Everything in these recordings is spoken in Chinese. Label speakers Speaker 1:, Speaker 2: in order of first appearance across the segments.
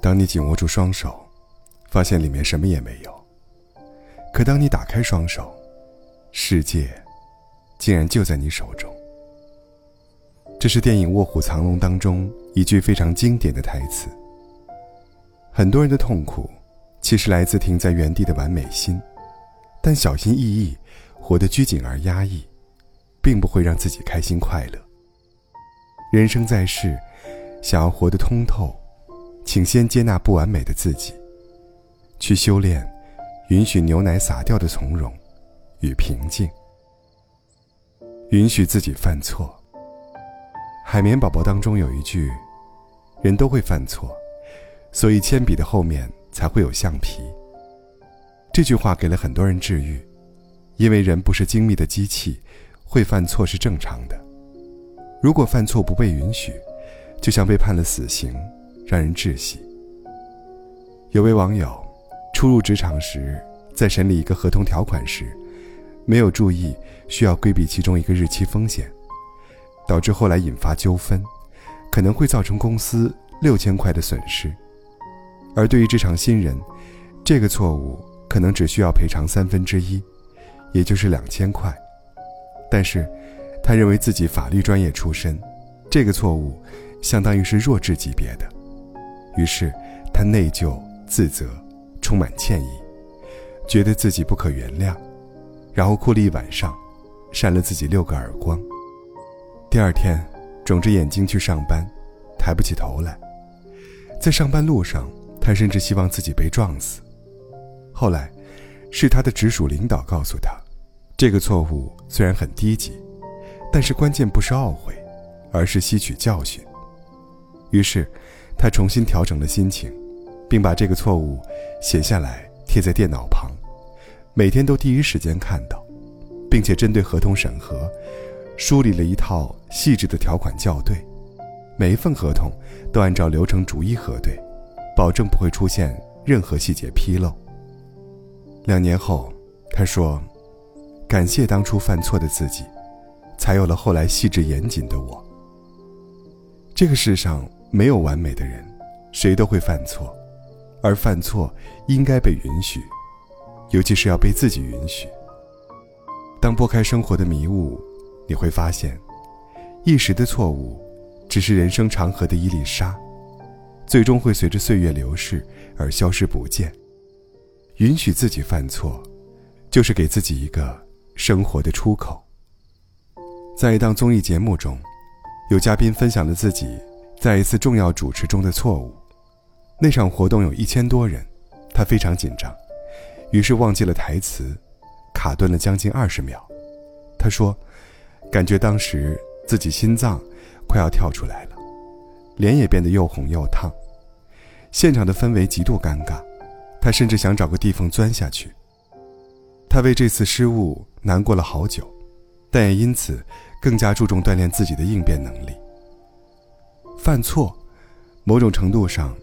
Speaker 1: 当你紧握住双手，发现里面什么也没有；可当你打开双手，世界竟然就在你手中。这是电影《卧虎藏龙》当中一句非常经典的台词。很多人的痛苦，其实来自停在原地的完美心，但小心翼翼，活得拘谨而压抑，并不会让自己开心快乐。人生在世，想要活得通透，请先接纳不完美的自己，去修炼，允许牛奶洒掉的从容与平静，允许自己犯错。海绵宝宝当中有一句：“人都会犯错，所以铅笔的后面才会有橡皮。”这句话给了很多人治愈，因为人不是精密的机器，会犯错是正常的。如果犯错不被允许，就像被判了死刑，让人窒息。有位网友初入职场时，在审理一个合同条款时，没有注意需要规避其中一个日期风险。导致后来引发纠纷，可能会造成公司六千块的损失。而对于职场新人，这个错误可能只需要赔偿三分之一，也就是两千块。但是，他认为自己法律专业出身，这个错误相当于是弱智级别的，于是他内疚、自责，充满歉意，觉得自己不可原谅，然后哭了一晚上，扇了自己六个耳光。第二天，肿着眼睛去上班，抬不起头来。在上班路上，他甚至希望自己被撞死。后来，是他的直属领导告诉他，这个错误虽然很低级，但是关键不是懊悔，而是吸取教训。于是，他重新调整了心情，并把这个错误写下来贴在电脑旁，每天都第一时间看到，并且针对合同审核。梳理了一套细致的条款校对，每一份合同都按照流程逐一核对，保证不会出现任何细节纰漏。两年后，他说：“感谢当初犯错的自己，才有了后来细致严谨的我。”这个世上没有完美的人，谁都会犯错，而犯错应该被允许，尤其是要被自己允许。当拨开生活的迷雾。你会发现，一时的错误，只是人生长河的一粒沙，最终会随着岁月流逝而消失不见。允许自己犯错，就是给自己一个生活的出口。在一档综艺节目中，有嘉宾分享了自己在一次重要主持中的错误。那场活动有一千多人，他非常紧张，于是忘记了台词，卡顿了将近二十秒。他说。感觉当时自己心脏快要跳出来了，脸也变得又红又烫，现场的氛围极度尴尬，他甚至想找个地缝钻下去。他为这次失误难过了好久，但也因此更加注重锻炼自己的应变能力。犯错，某种程度上，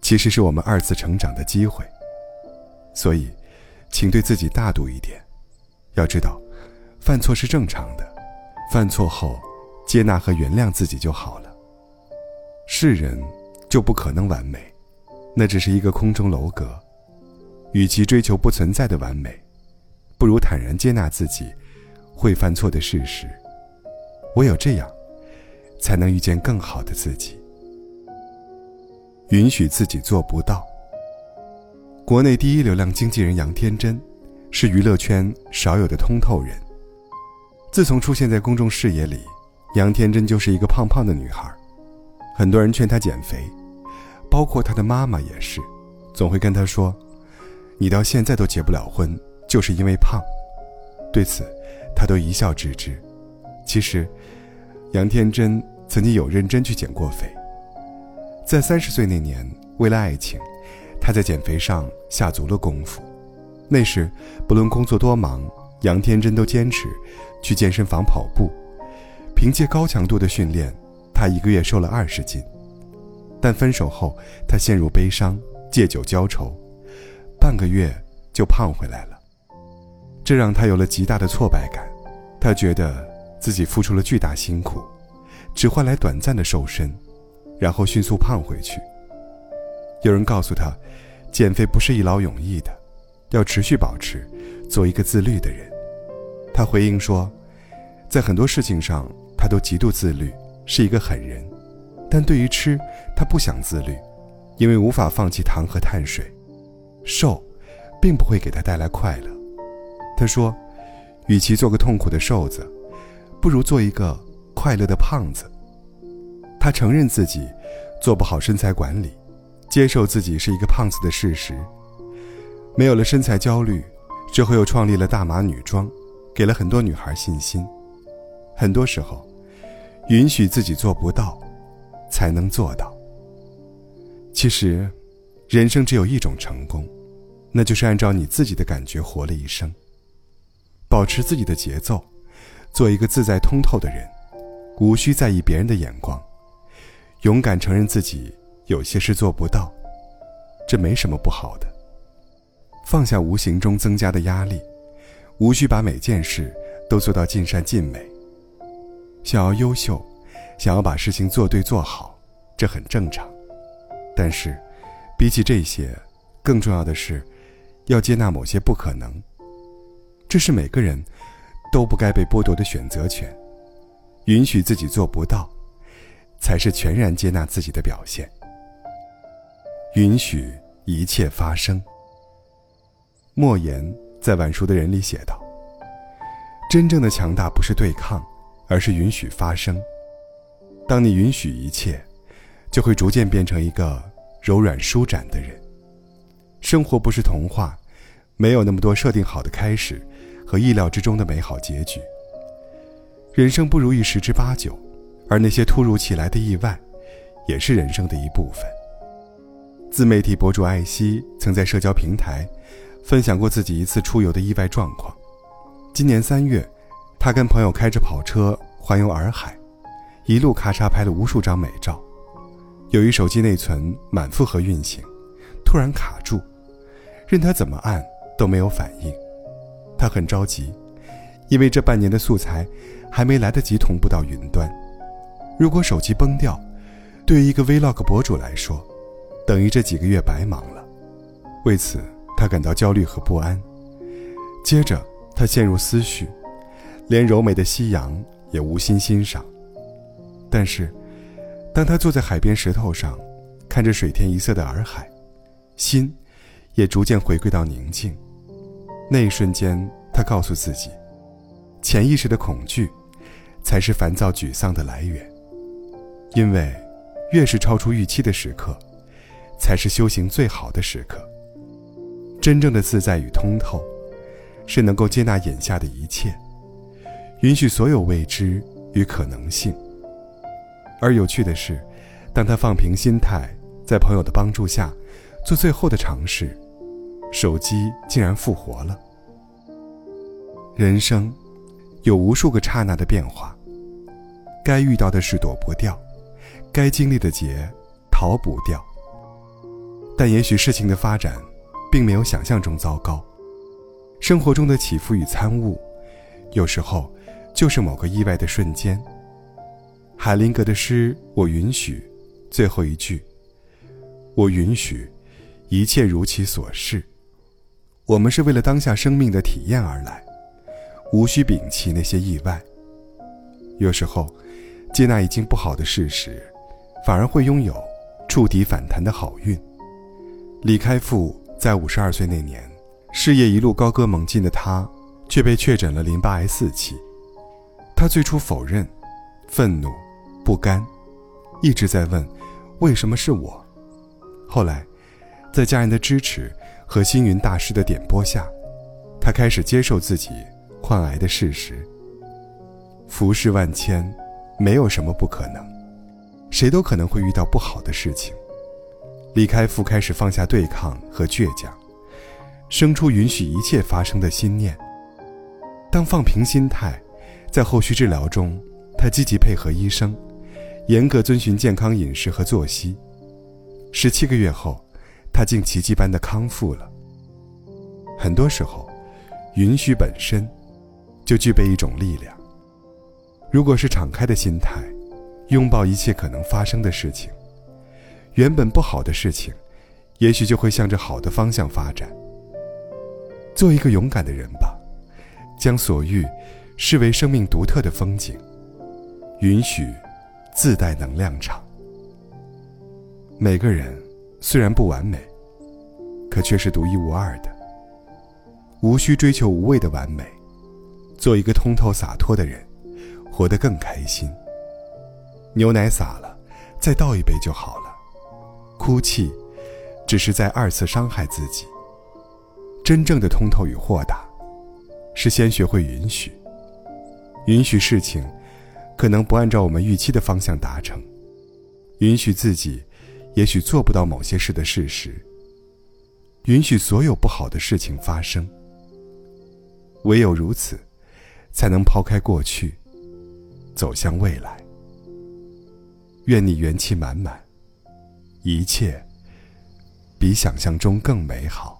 Speaker 1: 其实是我们二次成长的机会。所以，请对自己大度一点，要知道，犯错是正常的。犯错后，接纳和原谅自己就好了。世人就不可能完美，那只是一个空中楼阁。与其追求不存在的完美，不如坦然接纳自己会犯错的事实。唯有这样，才能遇见更好的自己。允许自己做不到。国内第一流量经纪人杨天真，是娱乐圈少有的通透人。自从出现在公众视野里，杨天真就是一个胖胖的女孩。很多人劝她减肥，包括她的妈妈也是，总会跟她说：“你到现在都结不了婚，就是因为胖。”对此，她都一笑置之。其实，杨天真曾经有认真去减过肥。在三十岁那年，为了爱情，她在减肥上下足了功夫。那时，不论工作多忙。杨天真都坚持去健身房跑步，凭借高强度的训练，她一个月瘦了二十斤。但分手后，她陷入悲伤，借酒浇愁，半个月就胖回来了。这让她有了极大的挫败感，她觉得自己付出了巨大辛苦，只换来短暂的瘦身，然后迅速胖回去。有人告诉他，减肥不是一劳永逸的，要持续保持，做一个自律的人。他回应说，在很多事情上他都极度自律，是一个狠人，但对于吃，他不想自律，因为无法放弃糖和碳水。瘦，并不会给他带来快乐。他说，与其做个痛苦的瘦子，不如做一个快乐的胖子。他承认自己做不好身材管理。接受自己是一个胖子的事实，没有了身材焦虑，之后又创立了大码女装，给了很多女孩信心。很多时候，允许自己做不到，才能做到。其实，人生只有一种成功，那就是按照你自己的感觉活了一生，保持自己的节奏，做一个自在通透的人，无需在意别人的眼光，勇敢承认自己。有些事做不到，这没什么不好的。放下无形中增加的压力，无需把每件事都做到尽善尽美。想要优秀，想要把事情做对做好，这很正常。但是，比起这些，更重要的是，要接纳某些不可能。这是每个人都不该被剥夺的选择权。允许自己做不到，才是全然接纳自己的表现。允许一切发生。莫言在晚熟的人里写道：“真正的强大不是对抗，而是允许发生。当你允许一切，就会逐渐变成一个柔软舒展的人。生活不是童话，没有那么多设定好的开始和意料之中的美好结局。人生不如意十之八九，而那些突如其来的意外，也是人生的一部分。”自媒体博主艾希曾在社交平台分享过自己一次出游的意外状况。今年三月，他跟朋友开着跑车环游洱海，一路咔嚓拍了无数张美照。由于手机内存满负荷运行，突然卡住，任他怎么按都没有反应。他很着急，因为这半年的素材还没来得及同步到云端。如果手机崩掉，对于一个 Vlog 博主来说，等于这几个月白忙了，为此他感到焦虑和不安。接着他陷入思绪，连柔美的夕阳也无心欣赏。但是，当他坐在海边石头上，看着水天一色的洱海，心也逐渐回归到宁静。那一瞬间，他告诉自己，潜意识的恐惧，才是烦躁沮丧的来源。因为，越是超出预期的时刻。才是修行最好的时刻。真正的自在与通透，是能够接纳眼下的一切，允许所有未知与可能性。而有趣的是，当他放平心态，在朋友的帮助下，做最后的尝试，手机竟然复活了。人生有无数个刹那的变化，该遇到的事躲不掉，该经历的劫逃不掉。但也许事情的发展，并没有想象中糟糕。生活中的起伏与参悟，有时候就是某个意外的瞬间。海灵格的诗《我允许》，最后一句：“我允许，一切如其所是。”我们是为了当下生命的体验而来，无需摒弃那些意外。有时候，接纳已经不好的事实，反而会拥有触底反弹的好运。李开复在五十二岁那年，事业一路高歌猛进的他，却被确诊了淋巴癌四期。他最初否认，愤怒，不甘，一直在问：为什么是我？后来，在家人的支持和星云大师的点拨下，他开始接受自己患癌的事实。浮世万千，没有什么不可能，谁都可能会遇到不好的事情。李开复开始放下对抗和倔强，生出允许一切发生的心念。当放平心态，在后续治疗中，他积极配合医生，严格遵循健康饮食和作息。十七个月后，他竟奇迹般的康复了。很多时候，允许本身就具备一种力量。如果是敞开的心态，拥抱一切可能发生的事情。原本不好的事情，也许就会向着好的方向发展。做一个勇敢的人吧，将所遇视为生命独特的风景，允许自带能量场。每个人虽然不完美，可却是独一无二的。无需追求无谓的完美，做一个通透洒脱的人，活得更开心。牛奶洒了，再倒一杯就好了。哭泣，只是在二次伤害自己。真正的通透与豁达，是先学会允许，允许事情可能不按照我们预期的方向达成，允许自己也许做不到某些事的事实，允许所有不好的事情发生。唯有如此，才能抛开过去，走向未来。愿你元气满满，一切比想象中更美好。